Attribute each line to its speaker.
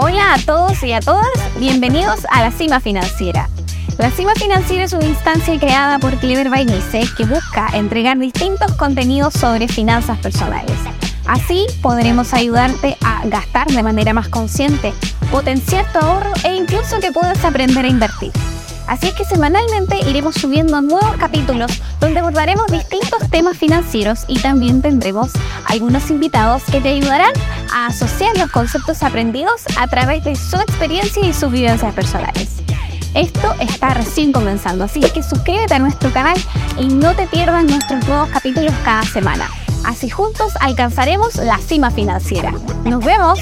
Speaker 1: Hola a todos y a todas, bienvenidos a la Cima Financiera. La Cima Financiera es una instancia creada por Clever by que busca entregar distintos contenidos sobre finanzas personales. Así podremos ayudarte a gastar de manera más consciente, potenciar tu ahorro e incluso que puedas aprender a invertir. Así es que semanalmente iremos subiendo nuevos capítulos donde abordaremos distintos temas financieros y también tendremos algunos invitados que te ayudarán a asociar los conceptos aprendidos a través de su experiencia y sus vivencias personales. Esto está recién comenzando, así que suscríbete a nuestro canal y no te pierdas nuestros nuevos capítulos cada semana. Así juntos alcanzaremos la cima financiera. ¡Nos vemos!